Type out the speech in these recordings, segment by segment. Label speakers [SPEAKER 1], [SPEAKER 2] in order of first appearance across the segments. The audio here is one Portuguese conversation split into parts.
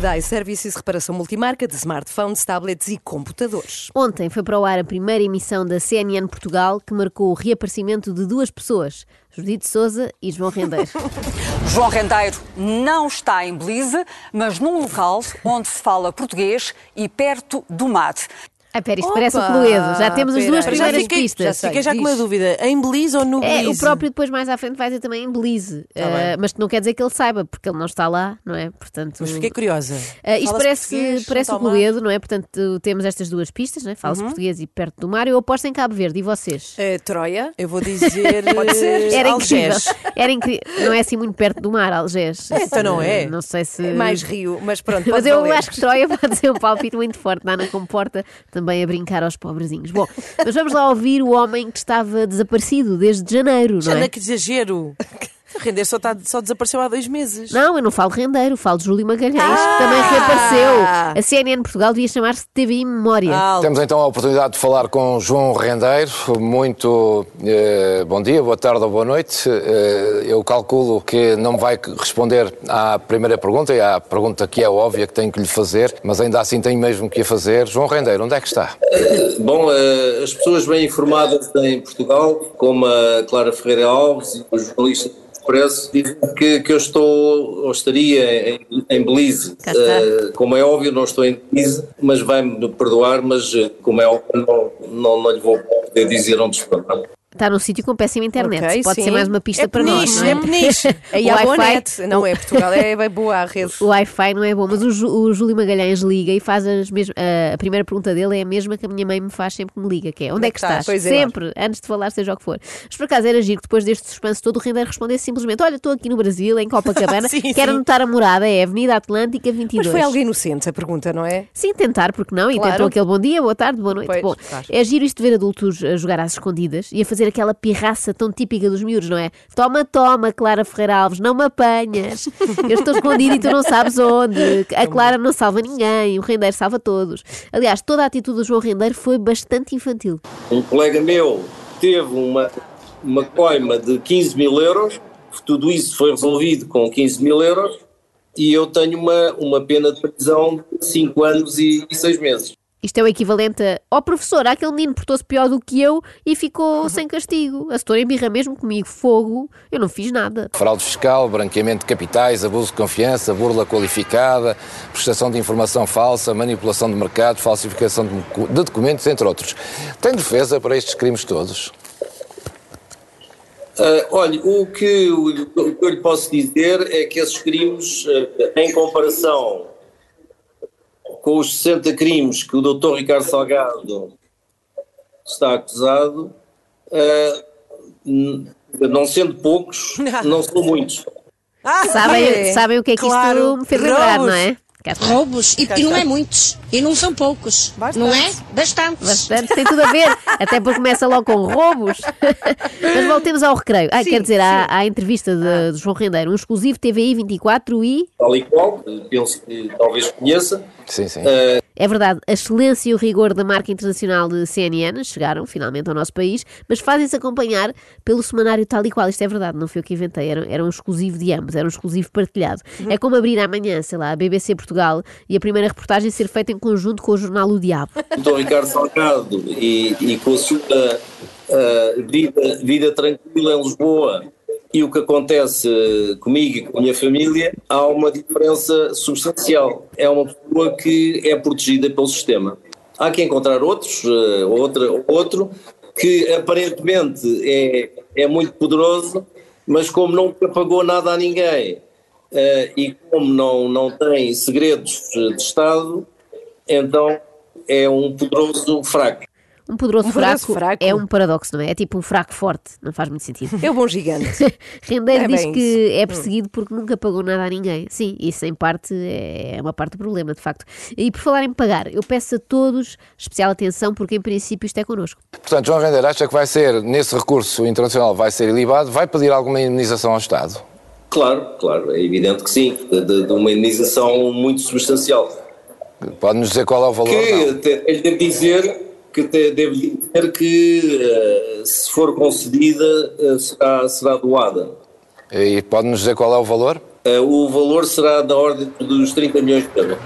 [SPEAKER 1] Da iServices Reparação Multimarca de smartphones, tablets e computadores.
[SPEAKER 2] Ontem foi para o ar a primeira emissão da CNN Portugal que marcou o reaparecimento de duas pessoas, Judite Souza e João Rendeiro.
[SPEAKER 3] João Rendeiro não está em Belize, mas num local onde se fala português e perto do mar.
[SPEAKER 2] Ah, pera, isto
[SPEAKER 1] Opa!
[SPEAKER 2] parece o Cluedo. Já temos as
[SPEAKER 1] Pera
[SPEAKER 2] duas
[SPEAKER 1] aí. já
[SPEAKER 2] primeiras
[SPEAKER 1] fiquei,
[SPEAKER 2] pistas.
[SPEAKER 1] Já sei.
[SPEAKER 4] Fiquei já com uma dúvida. Em Belize ou no
[SPEAKER 2] É,
[SPEAKER 4] Belize?
[SPEAKER 2] o próprio depois mais à frente vai dizer também em Belize.
[SPEAKER 1] Tá
[SPEAKER 2] Ah, mas não quer dizer que ele saiba, porque ele não está lá, não é? Portanto,
[SPEAKER 4] Mas fiquei curiosa.
[SPEAKER 2] Ah, isto parece, parece o? Cluedo, não é? Portanto, temos estas duas pistas, não é?
[SPEAKER 4] Uhum.
[SPEAKER 2] Fala-se português e perto do mar. Eu aposto em Cabo Verde. E vocês?
[SPEAKER 1] Eh, Troia.
[SPEAKER 4] Eu vou dizer.
[SPEAKER 1] Pode ser.
[SPEAKER 2] Era incrível. Era incrível. Não é assim muito perto do mar, Algés.
[SPEAKER 4] então não é.
[SPEAKER 2] Não sei se.
[SPEAKER 1] É mais Rio, mas pronto.
[SPEAKER 2] Mas eu
[SPEAKER 1] valer.
[SPEAKER 2] acho que Troia pode ser um palpite muito forte. Nada comporta também a brincar aos pobrezinhos. Bom, mas vamos lá ouvir o homem que estava desaparecido desde janeiro, não
[SPEAKER 4] Jana,
[SPEAKER 2] é?
[SPEAKER 4] que exagero. O Render só, tá- só desapareceu há dois meses.
[SPEAKER 2] Não, eu não falo de rendeiro, falo de Júlio Magalhães, que
[SPEAKER 4] Ah!
[SPEAKER 2] também reapareceu. A CNN Portugal devia chamar-se TVI Memória.
[SPEAKER 4] Ah,
[SPEAKER 5] Temos então a oportunidade de falar com João Rendeiro. Muito eh, bom dia, boa tarde ou boa noite. Eh, eu calculo que não vai responder à primeira pergunta e à pergunta que é óbvia que tenho que lhe fazer, mas ainda assim tenho mesmo que a fazer. João Rendeiro, onde é que está?
[SPEAKER 6] Bom, eh, as pessoas bem informadas em Portugal, como a Clara Ferreira Alves e os jornalistas Expresso, dizem que, que eu estou ou estaria em, em Belize. Eh, como é óbvio, não estou em Belize, mas vai-me perdoar, mas eh, como é óbvio, não, não, não lhe vou poder dizer onde estou.
[SPEAKER 2] Está num sítio com péssima internet.
[SPEAKER 1] Ok,
[SPEAKER 2] Pode
[SPEAKER 1] sim.
[SPEAKER 2] ser mais uma pista
[SPEAKER 4] É
[SPEAKER 2] para nós,
[SPEAKER 4] peniche,
[SPEAKER 2] não é?
[SPEAKER 4] é peniche.
[SPEAKER 1] Aí
[SPEAKER 2] O
[SPEAKER 1] há boa
[SPEAKER 2] Wi-Fi-
[SPEAKER 1] net. Não é Portugal, é boa a rede.
[SPEAKER 2] O Wi-Fi não é bom, mas o, Ju- o Júlio Magalhães liga e faz as mesmas. A, a primeira pergunta dele é a mesma que a minha mãe me faz sempre que me liga, que é onde é que estás?
[SPEAKER 1] Pois é.
[SPEAKER 2] sempre, antes de falar, seja o que for. Mas por acaso era giro que depois deste suspense todo o Rendeiro respondesse simplesmente: Olha, estou aqui no Brasil, em Copacabana,
[SPEAKER 4] Sim,
[SPEAKER 2] quero
[SPEAKER 4] sim.
[SPEAKER 2] anotar a morada, é Avenida Atlântica 22.
[SPEAKER 1] Mas foi algo inocente a pergunta, não é?
[SPEAKER 2] Sim, tentar, porque não? E
[SPEAKER 1] Claro.
[SPEAKER 2] tentou aquele bom dia, boa tarde, boa noite.
[SPEAKER 1] Pois,
[SPEAKER 2] bom,
[SPEAKER 1] claro.
[SPEAKER 2] é giro isto de ver adultos a jogar às escondidas e a fazer aquela pirraça tão típica dos miúdos, não é? Toma, toma, Clara Ferreira Alves, não me apanhas. Eu estou escondido e tu não sabes onde. A Clara não salva ninguém, o Rendeiro salva todos. Aliás, toda a atitude do João Rendeiro foi bastante infantil.
[SPEAKER 6] Um colega meu teve uma, uma coima de 15 mil euros, tudo isso foi resolvido com 15 mil euros, e eu tenho uma, uma pena de prisão de 5 anos e 6 meses.
[SPEAKER 2] Isto é o equivalente a, ó professor, aquele menino portou-se pior do que eu e ficou sem castigo. A setora embirra mesmo comigo, fogo, eu não fiz nada.
[SPEAKER 5] Fraude fiscal, branqueamento de capitais, abuso de confiança, burla qualificada, prestação de informação falsa, manipulação de mercado, falsificação de docu- de documentos, entre outros. Tem defesa para estes crimes todos?
[SPEAKER 6] Ah, olha, o que, o que eu lhe posso dizer é que esses crimes, ah, em comparação com os 60 crimes que o Dr. Ricardo Salgado está acusado, n- não sendo poucos, não são muitos.
[SPEAKER 4] Ah,
[SPEAKER 2] Sabem,
[SPEAKER 1] É,
[SPEAKER 2] sabem o que é que
[SPEAKER 4] claro.
[SPEAKER 2] isto me fez lembrar, não é?
[SPEAKER 7] Roubos, e, e não é muitos, e não são poucos, não é? Bastantes.
[SPEAKER 2] Bastante, tem tudo a ver. Até porque começa logo com roubos. Mas voltemos ao recreio. Ah, quer dizer, à, à entrevista de, de João Rendeiro, um exclusivo TVI 24 e.
[SPEAKER 6] Tal e qual, penso que talvez conheça.
[SPEAKER 5] Sim, sim.
[SPEAKER 2] É verdade, a excelência e o rigor da marca internacional de CNN chegaram finalmente ao nosso país, mas fazem-se acompanhar pelo semanário tal e qual. Isto é verdade, não foi eu que inventei, era, era um exclusivo de ambos, era um exclusivo partilhado. É como abrir amanhã, sei lá, a BBC Portugal e a primeira reportagem ser feita em conjunto com o jornal O Diabo.
[SPEAKER 6] o Dr. Ricardo Salgado e, e com a sua ah, vida, vida tranquila em Lisboa e o que acontece ah, comigo e com a minha família, há uma diferença substancial. É uma pessoa que é protegida pelo sistema. Há que encontrar outros, ah, outra, outro, que aparentemente é, é muito poderoso, mas como nunca pagou nada a ninguém ah, e como não, não tem segredos de Estado, então é um poderoso fraco.
[SPEAKER 2] Um poderoso,
[SPEAKER 1] Um poderoso
[SPEAKER 2] fraco,
[SPEAKER 1] fraco.
[SPEAKER 2] é um paradoxo, não é? É tipo um fraco forte, não faz muito sentido.
[SPEAKER 1] É o bom gigante.
[SPEAKER 2] Rendeiro
[SPEAKER 1] É
[SPEAKER 2] diz que
[SPEAKER 1] isso.
[SPEAKER 2] é perseguido porque nunca pagou nada a ninguém. Sim, isso em parte é uma parte do problema, de facto. E por falar em pagar, eu peço a todos especial atenção porque em princípio isto é connosco.
[SPEAKER 5] Portanto, João Rendeiro acha que vai ser, nesse recurso internacional, vai ser ilibado, vai pedir alguma indemnização ao Estado?
[SPEAKER 6] Claro, claro, é evidente que sim, de, de uma indenização muito substancial.
[SPEAKER 5] Pode-nos dizer qual é o valor?
[SPEAKER 6] Que
[SPEAKER 5] Não.
[SPEAKER 6] ele deve dizer que te- deve dizer que eh, se for concedida eh, será, será doada.
[SPEAKER 5] E pode-nos dizer qual é o valor?
[SPEAKER 6] Eh, o valor será da ordem dos 30 milhões de euros.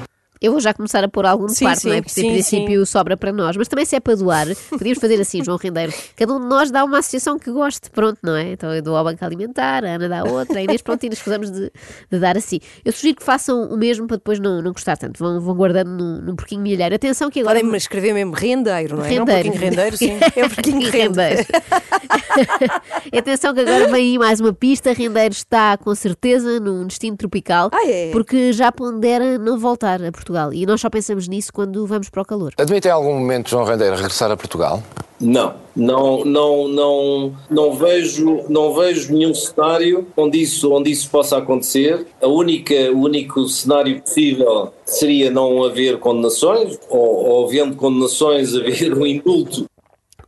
[SPEAKER 2] Eu vou já começar a pôr algum de
[SPEAKER 1] Sim,
[SPEAKER 2] parte, não é?
[SPEAKER 1] sim,
[SPEAKER 2] Porque em
[SPEAKER 1] sim,
[SPEAKER 2] princípio sobra para nós. Mas também se é para doar, podíamos fazer assim, João Rendeiro. Cada um de nós dá uma associação que goste, pronto, não é? Então eu dou ao Banco Alimentar, a Ana dá outra, a Inês, pronto, e nos escusamos de, de dar assim. Eu sugiro que façam o mesmo para depois não, não custar tanto. Vão, vão guardando num, num porquinho milheiro. Atenção que agora.
[SPEAKER 1] Podem-me escrever mesmo rendeiro, não é? Não um
[SPEAKER 2] Rendeiro.
[SPEAKER 1] pouquinho rendeiro, sim. É um pouquinho rendeiro.
[SPEAKER 2] Atenção que agora vem aí mais uma pista. Rendeiro está com certeza num destino tropical,
[SPEAKER 1] Ah, é?
[SPEAKER 2] porque já pondera não voltar a Portugal. E nós só pensamos nisso quando vamos para o calor.
[SPEAKER 5] Admite em algum momento, João Rendeiro, regressar a Portugal?
[SPEAKER 6] Não, não, não, não, não vejo, não vejo nenhum cenário onde isso, onde isso possa acontecer. A única, o único cenário possível seria não haver condenações, ou, ou havendo condenações, haver um indulto.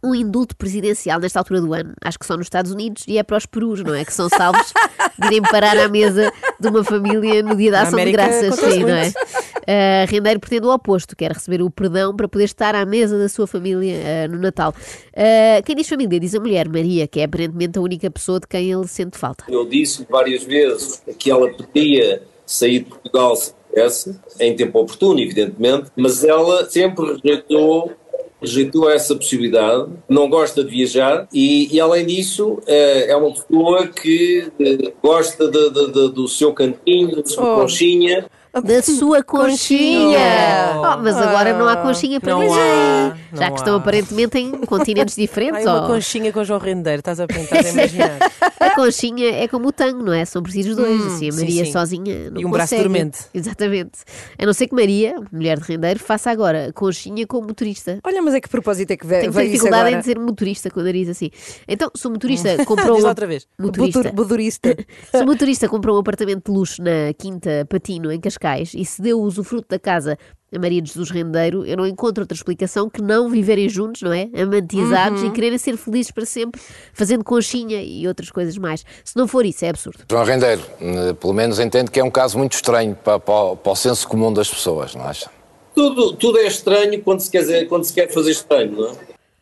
[SPEAKER 2] Um indulto presidencial nesta altura do ano, acho que só nos Estados Unidos, e é para os perus, não é? Que são salvos de irem parar à mesa de uma família no dia da ação de graças, sim, não é? Uh, Rendeiro pretende o oposto, quer receber o perdão para poder estar à mesa da sua família uh, no Natal. Uh, quem diz família diz a mulher, Maria, que é aparentemente a única pessoa de quem ele sente falta.
[SPEAKER 6] Eu disse várias vezes que ela podia sair de Portugal se quisesse, em tempo oportuno, evidentemente, mas ela sempre rejeitou rejeitou essa possibilidade, não gosta de viajar e, e, além disso eh, é uma pessoa que eh, gosta de- de- de- do seu cantinho, da sua
[SPEAKER 1] Oh.
[SPEAKER 6] conchinha
[SPEAKER 2] Da sua conchinha! Oh, mas agora não há conchinha para
[SPEAKER 4] Não
[SPEAKER 2] ninguém.
[SPEAKER 4] há,
[SPEAKER 2] Já
[SPEAKER 4] não
[SPEAKER 2] que estão
[SPEAKER 4] há.
[SPEAKER 2] aparentemente em continentes diferentes.
[SPEAKER 4] Ai, uma
[SPEAKER 2] oh.
[SPEAKER 4] conchinha com João Rendeiro, estás a, a imaginar?
[SPEAKER 2] A conchinha é como o tango, não é? São precisos dois. assim, a
[SPEAKER 4] sim,
[SPEAKER 2] Maria
[SPEAKER 4] sim.
[SPEAKER 2] sozinha não
[SPEAKER 4] E um braço
[SPEAKER 2] consegue.
[SPEAKER 4] dormente.
[SPEAKER 2] Exatamente. A não ser que Maria, mulher de rendeiro, faça agora conchinha com motorista.
[SPEAKER 1] Olha, mas é que propósito é que ve-
[SPEAKER 2] Tenho
[SPEAKER 1] veio
[SPEAKER 2] dificuldade
[SPEAKER 1] agora?
[SPEAKER 2] em dizer motorista com o nariz assim. Então, se o motorista comprou
[SPEAKER 4] Diz
[SPEAKER 2] um
[SPEAKER 4] outra vez.
[SPEAKER 2] motorista,
[SPEAKER 1] Budur- Budurista.
[SPEAKER 2] se o motorista comprou um apartamento de luxo na Quinta Patino, em Cascais, e se deu o usufruto da casa a Maria de Jesus Rendeiro, eu não encontro outra explicação que não viverem juntos, não é? Amantizados
[SPEAKER 1] Uhum.
[SPEAKER 2] e quererem ser felizes para sempre, fazendo conchinha e outras coisas mais. Se não for isso, é absurdo.
[SPEAKER 5] João Rendeiro, eh, pelo menos entendo que é um caso muito estranho para, para o- para o senso comum das pessoas, não acha?
[SPEAKER 6] tudo, tudo é estranho quando se, quer, quando se quer fazer estranho, não é?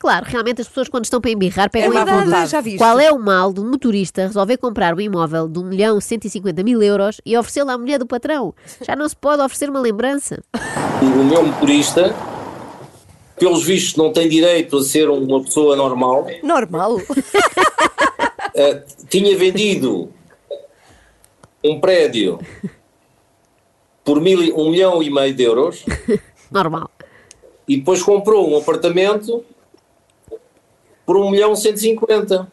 [SPEAKER 2] Claro, realmente as pessoas quando estão para embirrar pegam
[SPEAKER 1] É
[SPEAKER 2] em
[SPEAKER 1] verdade, já viste.
[SPEAKER 2] Qual é o mal de um motorista resolver comprar um imóvel de 1 milhão 150 mil euros e oferecê-lo à mulher do patrão? Já não se pode oferecer uma lembrança.
[SPEAKER 6] O, meu motorista, pelos vistos, não tem direito a ser uma pessoa normal,
[SPEAKER 1] Normal.
[SPEAKER 6] Eh, tinha vendido um prédio por mil, um milhão e meio de euros
[SPEAKER 2] Normal.
[SPEAKER 6] e depois comprou um apartamento por um milhão cento e cinquenta.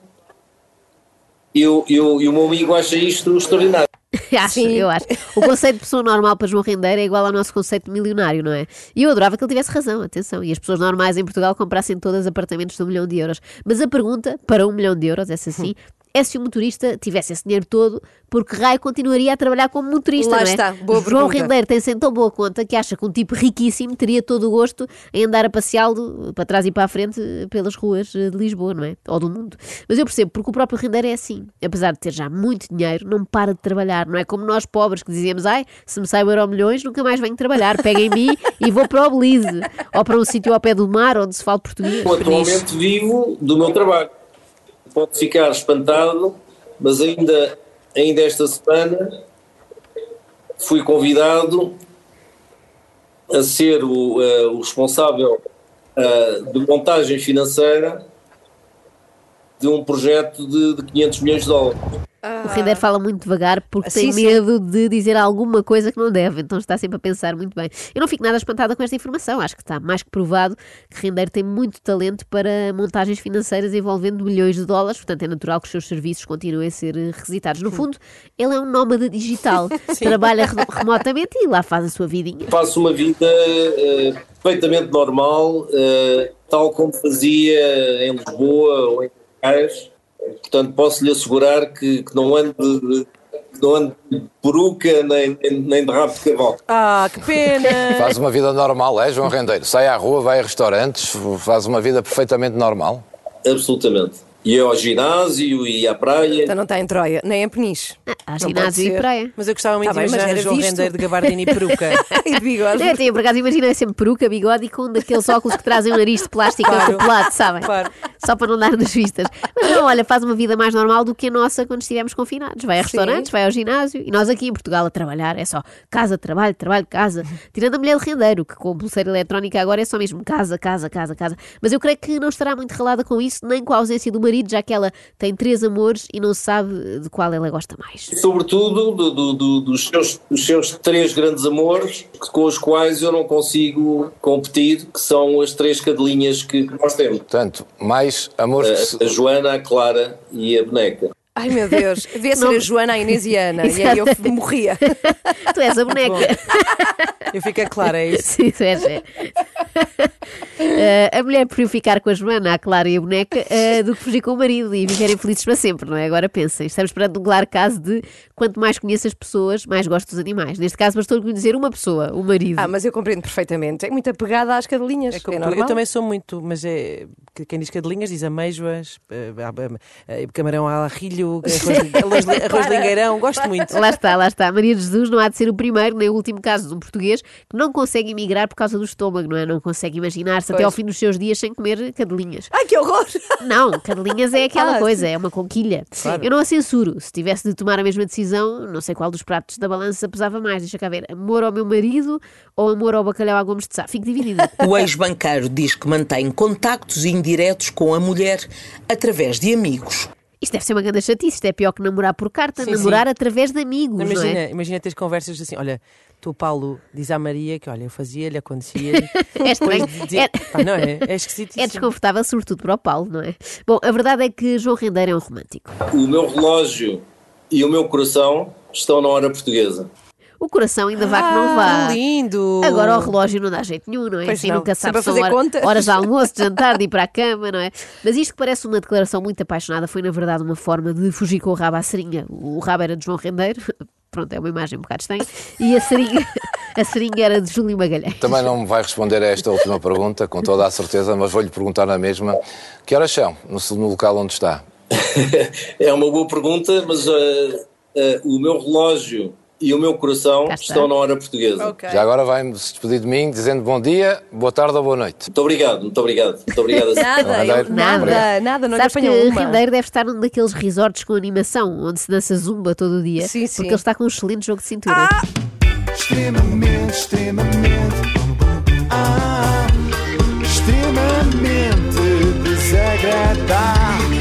[SPEAKER 6] E o, meu amigo acha isto extraordinário.
[SPEAKER 2] acho, eu acho. O conceito de pessoa normal para João Rendeiro é igual ao nosso conceito de milionário, não é? E eu adorava que ele tivesse razão, atenção. E as pessoas normais em Portugal comprassem todas apartamentos de um milhão de euros. Mas a pergunta, para um milhão de euros, essa sim, é se o motorista tivesse esse dinheiro todo, porque raio continuaria a trabalhar como motorista,
[SPEAKER 1] Lá
[SPEAKER 2] não é?
[SPEAKER 1] está, boa
[SPEAKER 2] João
[SPEAKER 1] pergunta.
[SPEAKER 2] Rendeiro tem-se em tão boa conta que acha que um tipo riquíssimo teria todo o gosto em andar a passeá-lo para trás e para a frente pelas ruas de Lisboa, não é? Ou do mundo. Mas eu percebo, porque o próprio Rendeiro é assim. Apesar de ter já muito dinheiro, não para de trabalhar. Não é como nós pobres que dizíamos, ai, se me sai o euro milhões, nunca mais venho trabalhar. Pega em mim e vou para o Belize. Ou para um sítio ao pé do mar onde se fala português.
[SPEAKER 6] Eu atualmente vivo do meu trabalho. Pode ficar espantado, mas ainda, ainda esta semana fui convidado a ser o, eh, o responsável eh, de montagem financeira de um projeto de, de 500 milhões de dólares.
[SPEAKER 2] O Render fala muito devagar porque
[SPEAKER 1] Ah, sim,
[SPEAKER 2] tem
[SPEAKER 1] sim.
[SPEAKER 2] medo de dizer alguma coisa que não deve, então está sempre a pensar muito bem. Eu não fico nada espantada com esta informação, acho que está mais que provado que Render tem muito talento para montagens financeiras envolvendo milhões de dólares, portanto é natural que os seus serviços continuem a ser eh, requisitados. No fundo, ele é um nómada digital, trabalha re- remotamente e lá faz a sua vidinha.
[SPEAKER 6] Faço uma vida eh, perfeitamente normal, eh, tal como fazia em Lisboa ou em Cascais. Portanto, posso lhe assegurar que, que não ando de, que não ando de peruca nem, nem, nem de rabo de cavalo.
[SPEAKER 4] Ah, que pena!
[SPEAKER 5] Faz uma vida normal, é, João Rendeiro? Sai à rua, vai a restaurantes, faz uma vida perfeitamente normal.
[SPEAKER 6] Absolutamente. E ao ginásio e à praia.
[SPEAKER 1] Então não está em Troia, nem em Peniche.
[SPEAKER 2] Há
[SPEAKER 1] Não
[SPEAKER 2] ginásio
[SPEAKER 1] pode
[SPEAKER 2] e
[SPEAKER 1] ser.
[SPEAKER 2] praia.
[SPEAKER 4] Mas eu gostava muito
[SPEAKER 1] Tá
[SPEAKER 4] de
[SPEAKER 1] bem, mas
[SPEAKER 4] imaginar
[SPEAKER 1] era
[SPEAKER 4] João
[SPEAKER 1] visto.
[SPEAKER 4] Rendeiro de gabardina e peruca.
[SPEAKER 1] E de bigode.
[SPEAKER 2] É, tem, por acaso imaginei sempre peruca, bigode e com um daqueles óculos que trazem o nariz de plástico
[SPEAKER 4] Claro.
[SPEAKER 2] acoplado, sabem?
[SPEAKER 4] Claro.
[SPEAKER 2] Só para não dar nas vistas. Mas não, olha, faz uma vida mais normal do que a nossa quando estivemos confinados. Vai a
[SPEAKER 1] Sim.
[SPEAKER 2] restaurantes, vai ao ginásio e nós aqui em Portugal a trabalhar é só casa, trabalho, trabalho, casa. Tirando a mulher de rendeiro, que com pulseira eletrónica agora é só mesmo casa, casa, casa, casa. Mas eu creio que não estará muito relada com isso, nem com a ausência do marido, já que ela tem três amores e não sabe de qual ela gosta mais.
[SPEAKER 6] Sobretudo do- do- do- dos, seus, dos seus três grandes amores, com os quais eu não consigo competir, que são as três cadelinhas que nós temos.
[SPEAKER 5] Portanto, mais amores que se-
[SPEAKER 6] A, a Joana, a Clara e a Boneca.
[SPEAKER 1] Ai meu Deus, devia ser
[SPEAKER 2] Não.
[SPEAKER 1] a Joana, a Inês e a Ana. E aí eu morria.
[SPEAKER 2] tu és a boneca.
[SPEAKER 4] Eu fico a Clara, é isso.
[SPEAKER 2] Sim, isso é, é. Eh, a mulher preferiu ficar com a Joana, a Clara e a boneca eh, do que fugir com o marido e viverem felizes para sempre, não é? Agora pensem, estamos perante um claro caso de quanto mais conheço as pessoas, mais gosto dos animais. Neste caso, bastou conhecer uma pessoa, o marido.
[SPEAKER 1] Ah, mas eu compreendo perfeitamente. É muito apegada às cadelinhas.
[SPEAKER 4] É
[SPEAKER 1] É,
[SPEAKER 4] como eu também sou muito, mas é que quem diz cadelinhas diz ameijoas, eh, camarão ao rilho, arroz, arroz, lingueirão, gosto muito.
[SPEAKER 2] Lá está, lá está. Maria de Jesus não há de ser o primeiro nem o último caso de um português que não consegue emigrar por causa do estômago, não é? Não consegue imaginar-se até
[SPEAKER 1] Pois.
[SPEAKER 2] ao fim dos seus dias sem comer cadelinhas.
[SPEAKER 1] Ai, que horror!
[SPEAKER 2] Não, cadelinhas é aquela
[SPEAKER 1] Ah,
[SPEAKER 2] coisa, é uma conquilha. Eu não a censuro. Se tivesse de tomar a mesma decisão, não sei qual dos pratos da balança pesava mais. Deixa cá ver. Amor ao meu marido ou amor ao bacalhau à Gomes de Sá? Fico dividida.
[SPEAKER 8] O ex-banqueiro diz que mantém contactos indiretos com a mulher através de amigos.
[SPEAKER 2] Isto deve ser uma grande chatice. Isto é pior que namorar por carta.
[SPEAKER 4] Sim,
[SPEAKER 2] namorar através de amigos, não,
[SPEAKER 4] Imagina,
[SPEAKER 2] é?
[SPEAKER 4] imagina teres conversas assim, olha, tu Paulo diz à Maria que olha, eu fazia-lhe, acontecia-lhe.
[SPEAKER 2] É estranho.
[SPEAKER 4] Dizia-
[SPEAKER 2] É-
[SPEAKER 4] Pá, não é? É esquisito.
[SPEAKER 2] É desconfortável, sobretudo para o Paulo, não é? Bom, a verdade é que João Rendeiro é um romântico.
[SPEAKER 6] O meu relógio e o meu coração estão na hora portuguesa.
[SPEAKER 2] O coração ainda vá que não
[SPEAKER 4] Ah,
[SPEAKER 2] vá.
[SPEAKER 4] lindo!
[SPEAKER 2] Agora o relógio não dá jeito nenhum, não é?
[SPEAKER 1] Pois
[SPEAKER 2] assim
[SPEAKER 1] não.
[SPEAKER 2] nunca sabe são
[SPEAKER 1] fazer
[SPEAKER 2] hora-
[SPEAKER 1] contas.
[SPEAKER 2] horas de almoço, de jantar, de ir para a cama, não é? Mas isto que parece uma declaração muito apaixonada foi, na verdade, uma forma de fugir com o rabo à seringa. O rabo era de João Rendeiro, pronto, é uma imagem um bocado estranha, e a seringa, a seringa era de Júlio Magalhães.
[SPEAKER 5] Também não me vai responder a esta última pergunta, com toda a certeza, mas vou-lhe perguntar na mesma. Que horas são no, no local onde está?
[SPEAKER 6] É uma boa pergunta, mas eh, eh, o meu relógio e o meu coração
[SPEAKER 2] Cá está.
[SPEAKER 6] estão na hora portuguesa.
[SPEAKER 1] Ok.
[SPEAKER 5] Já agora vai-me se despedir de mim dizendo bom dia, boa tarde ou boa noite.
[SPEAKER 6] Muito obrigado, muito obrigado. Muito obrigado.
[SPEAKER 1] Nada,
[SPEAKER 5] Rendeiro,
[SPEAKER 1] eu- nada, nada, não lhe
[SPEAKER 2] Sabes que
[SPEAKER 1] uma.
[SPEAKER 2] Rendeiro deve estar num daqueles resorts com animação, onde se dança zumba todo o dia,
[SPEAKER 1] Sim, sim.
[SPEAKER 2] porque ele está com um excelente jogo de cintura.
[SPEAKER 9] Extremamente, extremamente. Ah, extremamente desagradável.